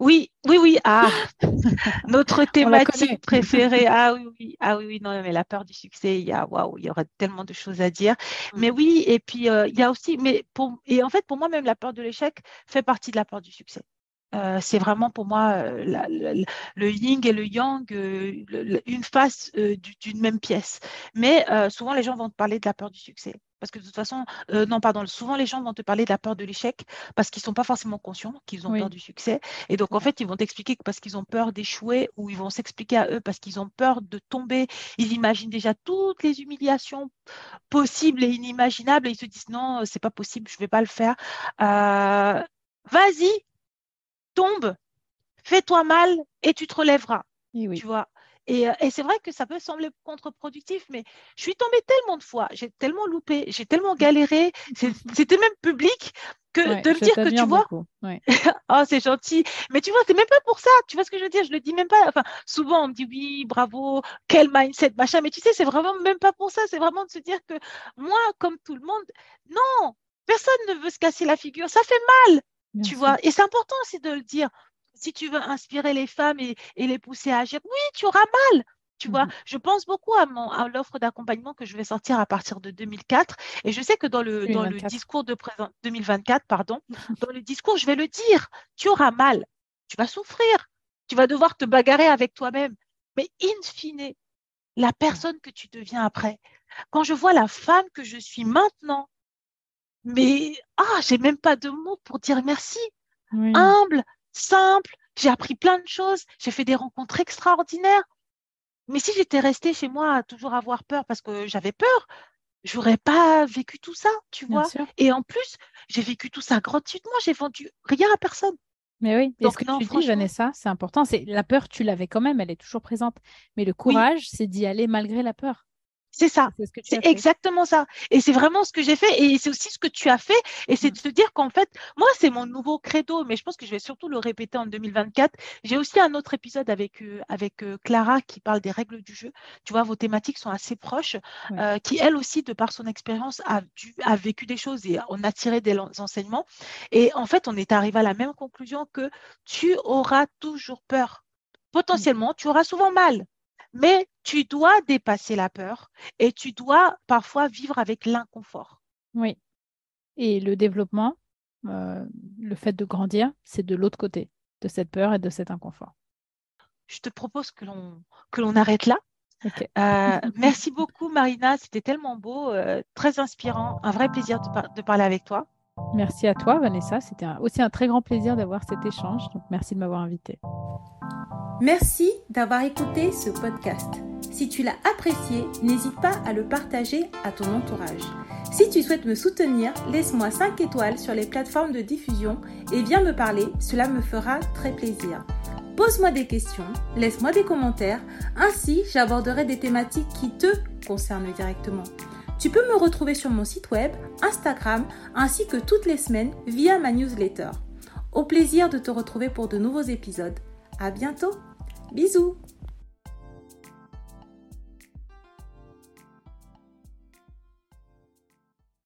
Oui, oui, oui. Ah, notre thématique préférée. Ah oui, oui. Ah oui, oui. Non, mais la peur du succès, il y a, waouh, il y aurait tellement de choses à dire. Mm. Mais oui, et puis euh, il y a aussi, mais pour, et en fait, pour moi, même la peur de l'échec fait partie de la peur du succès. Euh, c'est vraiment pour moi euh, le yin et le yang, une face d'une même pièce. Mais souvent, les gens vont te parler de la peur du succès. Parce que de toute façon, euh, non, pardon, souvent les gens vont te parler de la peur de l'échec parce qu'ils ne sont pas forcément conscients qu'ils ont peur du succès. Et donc, en fait, ils vont t'expliquer que parce qu'ils ont peur d'échouer ou ils vont s'expliquer à eux parce qu'ils ont peur de tomber. Ils imaginent déjà toutes les humiliations possibles et inimaginables et ils se disent non, c'est pas possible, je ne vais pas le faire. Euh, vas-y, tombe, fais-toi mal et tu te relèveras. oui. Tu vois et, et c'est vrai que ça peut sembler contre-productif, mais je suis tombée tellement de fois, j'ai tellement loupé, j'ai tellement galéré, c'était même public que de me dire que tu vois, oh c'est gentil, mais tu vois c'est même pas pour ça, tu vois ce que je veux dire, je le dis même pas. Enfin souvent on me dit oui bravo, quel mindset machin, mais tu sais c'est vraiment même pas pour ça, c'est vraiment de se dire que moi comme tout le monde, non, personne ne veut se casser la figure, ça fait mal, tu vois, et c'est important aussi de le dire si tu veux inspirer les femmes et, les pousser à agir, oui, tu auras mal. Tu vois, mhm. je pense beaucoup à, mon, à l'offre d'accompagnement que je vais sortir à partir de 2004. Et je sais que dans le, dans le discours de présent, 2024, pardon, dans le discours, je vais le dire, tu auras mal, tu vas souffrir, tu vas devoir te bagarrer avec toi-même. Mais in fine, la personne que tu deviens après, quand je vois la femme que je suis maintenant, mais ah, j'ai même pas de mots pour dire merci. Humble, simple, j'ai appris plein de choses, j'ai fait des rencontres extraordinaires. Mais si j'étais restée chez moi à toujours avoir peur parce que j'avais peur, j'aurais pas vécu tout ça, tu vois. Et en plus, j'ai vécu tout ça gratuitement, j'ai vendu rien à personne. Mais oui, et ce que tu dis, Vanessa, c'est important. C'est la peur, tu l'avais quand même, elle est toujours présente. Mais le courage, c'est d'y aller malgré la peur. C'est ça. C'est exactement ça. Et c'est vraiment ce que j'ai fait. Et c'est aussi ce que tu as fait. Et c'est mm. de se dire qu'en fait, moi, c'est mon nouveau credo, mais je pense que je vais surtout le répéter en 2024. J'ai aussi un autre épisode avec, euh, avec euh, Clara qui parle des règles du jeu. Tu vois, vos thématiques sont assez proches, euh, qui, elle aussi, de par son expérience, a, a vécu des choses et on a tiré des enseignements. Et en fait, on est arrivé à la même conclusion que tu auras toujours peur. Potentiellement, tu auras souvent mal. Mais tu dois dépasser la peur et tu dois parfois vivre avec l'inconfort. Oui. Et le développement, euh, le fait de grandir, c'est de l'autre côté de cette peur et de cet inconfort. Je te propose que l'on que l'on arrête là. Euh, merci beaucoup Marina, c'était tellement beau, euh, très inspirant, un vrai plaisir de, de, parler avec toi. Merci à toi Vanessa, c'était aussi un très grand plaisir d'avoir cet échange, merci de m'avoir invité. Merci d'avoir écouté ce podcast. Si tu l'as apprécié, n'hésite pas à le partager à ton entourage. Si tu souhaites me soutenir, laisse-moi 5 étoiles sur les plateformes de diffusion et viens me parler, cela me fera très plaisir. Pose-moi des questions, laisse-moi des commentaires, ainsi j'aborderai des thématiques qui te concernent directement. Tu peux me retrouver sur mon site web, Instagram, ainsi que toutes les semaines via ma newsletter. Au plaisir de te retrouver pour de nouveaux épisodes. À bientôt. Bisous